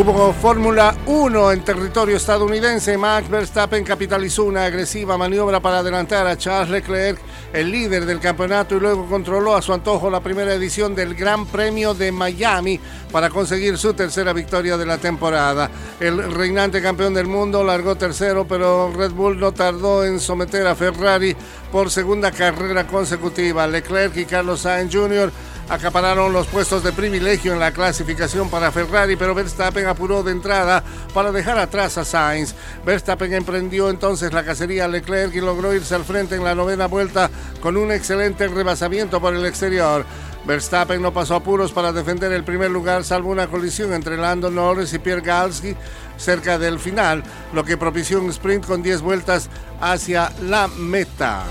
Hubo Fórmula 1 en territorio estadounidense. Max Verstappen capitalizó una agresiva maniobra para adelantar a Charles Leclerc, el líder del campeonato, y luego controló a su antojo la primera edición del Gran Premio de Miami para conseguir su tercera victoria de la temporada. El reinante campeón del mundo largó tercero, pero Red Bull no tardó en someter a Ferrari por segunda carrera consecutiva. Leclerc y Carlos Sainz Jr acapararon los puestos de privilegio en la clasificación para Ferrari, pero Verstappen apuró de entrada para dejar atrás a Sainz. Verstappen emprendió entonces la cacería a Leclerc y logró irse al frente en la novena vuelta con un excelente rebasamiento por el exterior. Verstappen no pasó apuros para defender el primer lugar, salvo una colisión entre Lando Norris y Pierre Galsky cerca del final, lo que propició un sprint con 10 vueltas hacia la meta.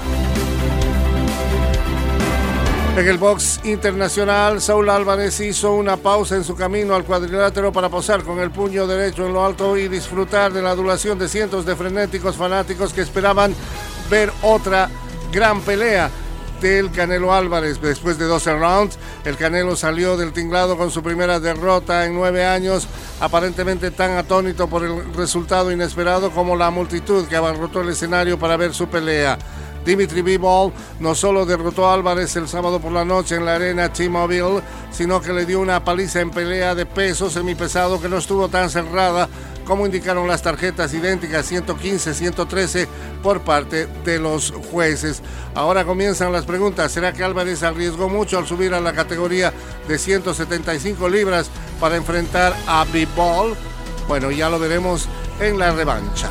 En el box internacional, Saúl Álvarez hizo una pausa en su camino al cuadrilátero para posar con el puño derecho en lo alto y disfrutar de la adulación de cientos de frenéticos fanáticos que esperaban ver otra gran pelea del Canelo Álvarez. Después de 12 rounds, el Canelo salió del tinglado con su primera derrota en nueve años, aparentemente tan atónito por el resultado inesperado como la multitud que abarrotó el escenario para ver su pelea. Dimitri Bivol no solo derrotó a Álvarez el sábado por la noche en la arena T-Mobile, sino que le dio una paliza en pelea de peso semipesado que no estuvo tan cerrada como indicaron las tarjetas idénticas 115-113 por parte de los jueces. Ahora comienzan las preguntas. ¿Será que Álvarez arriesgó mucho al subir a la categoría de 175 libras para enfrentar a Bivol? Bueno, ya lo veremos en la revancha.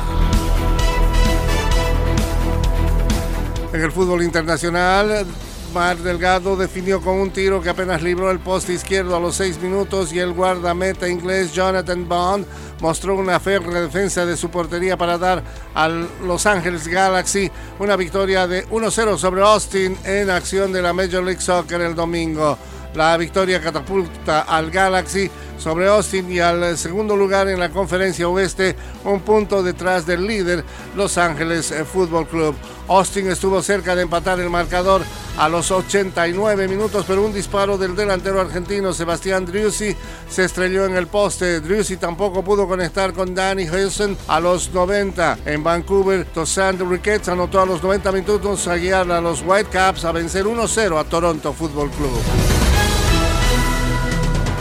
En el fútbol internacional, Mar Delgado definió con un tiro que apenas libró el poste izquierdo a los seis minutos y el guardameta inglés Jonathan Bond mostró una férrea defensa de su portería para dar a Los Angeles Galaxy una victoria de 1-0 sobre Austin en acción de la Major League Soccer el domingo. La victoria catapulta al Galaxy sobre Austin y al segundo lugar en la conferencia oeste, un punto detrás del líder Los Ángeles Football Club. Austin estuvo cerca de empatar el marcador a los 89 minutos, pero un disparo del delantero argentino Sebastián Driussi se estrelló en el poste. Driussi tampoco pudo conectar con Danny Hilson a los 90. En Vancouver, Tossand Ricketts anotó a los 90 minutos a guiar a los Whitecaps a vencer 1-0 a Toronto Football Club.